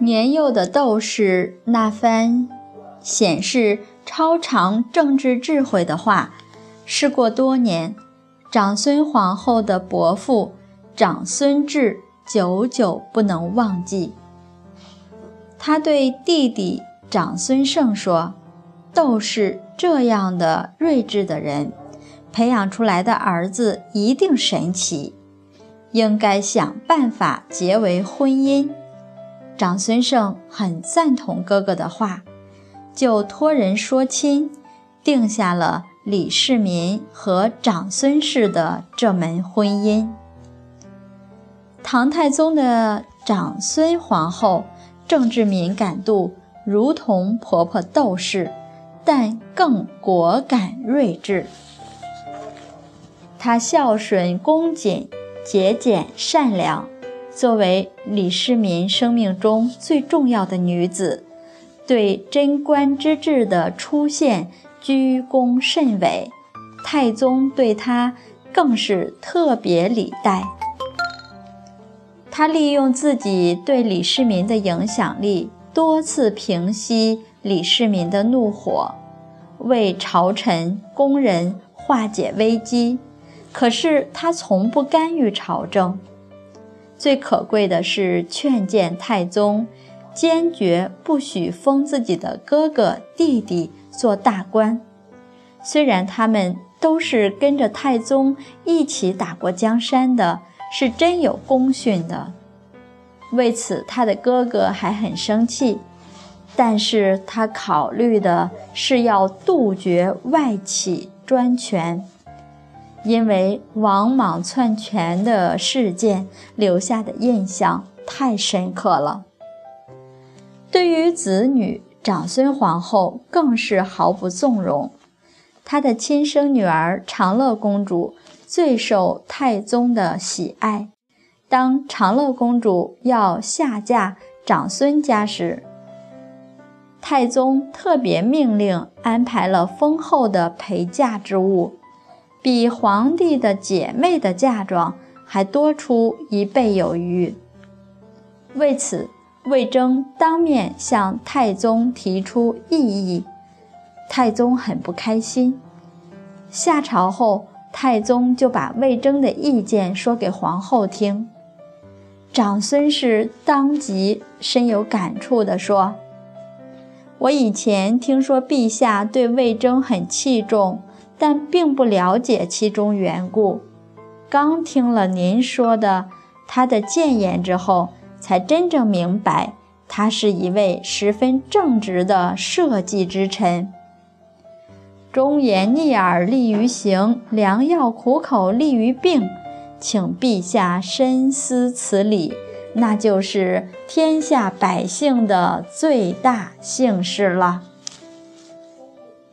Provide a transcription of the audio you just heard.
年幼的窦氏那番显示超常政治智慧的话，事过多年，长孙皇后的伯父长孙志久久不能忘记。他对弟弟长孙晟说：“窦氏这样的睿智的人，培养出来的儿子一定神奇，应该想办法结为婚姻。”长孙晟很赞同哥哥的话，就托人说亲，定下了李世民和长孙氏的这门婚姻。唐太宗的长孙皇后政治敏感度如同婆婆窦氏，但更果敢睿智。她孝顺恭谨，节俭善良。作为李世民生命中最重要的女子，对贞观之治的出现居功甚伟，太宗对她更是特别礼待。他利用自己对李世民的影响力，多次平息李世民的怒火，为朝臣宫人化解危机。可是他从不干预朝政。最可贵的是劝谏太宗，坚决不许封自己的哥哥弟弟做大官。虽然他们都是跟着太宗一起打过江山的，是真有功勋的。为此，他的哥哥还很生气，但是他考虑的是要杜绝外戚专权。因为王莽篡权的事件留下的印象太深刻了，对于子女长孙皇后更是毫不纵容。她的亲生女儿长乐公主最受太宗的喜爱。当长乐公主要下嫁长孙家时，太宗特别命令安排了丰厚的陪嫁之物。比皇帝的姐妹的嫁妆还多出一倍有余。为此，魏征当面向太宗提出异议，太宗很不开心。下朝后，太宗就把魏征的意见说给皇后听。长孙氏当即深有感触地说：“我以前听说陛下对魏征很器重。”但并不了解其中缘故，刚听了您说的他的谏言之后，才真正明白他是一位十分正直的社稷之臣。忠言逆耳利于行，良药苦口利于病，请陛下深思此理，那就是天下百姓的最大幸事了。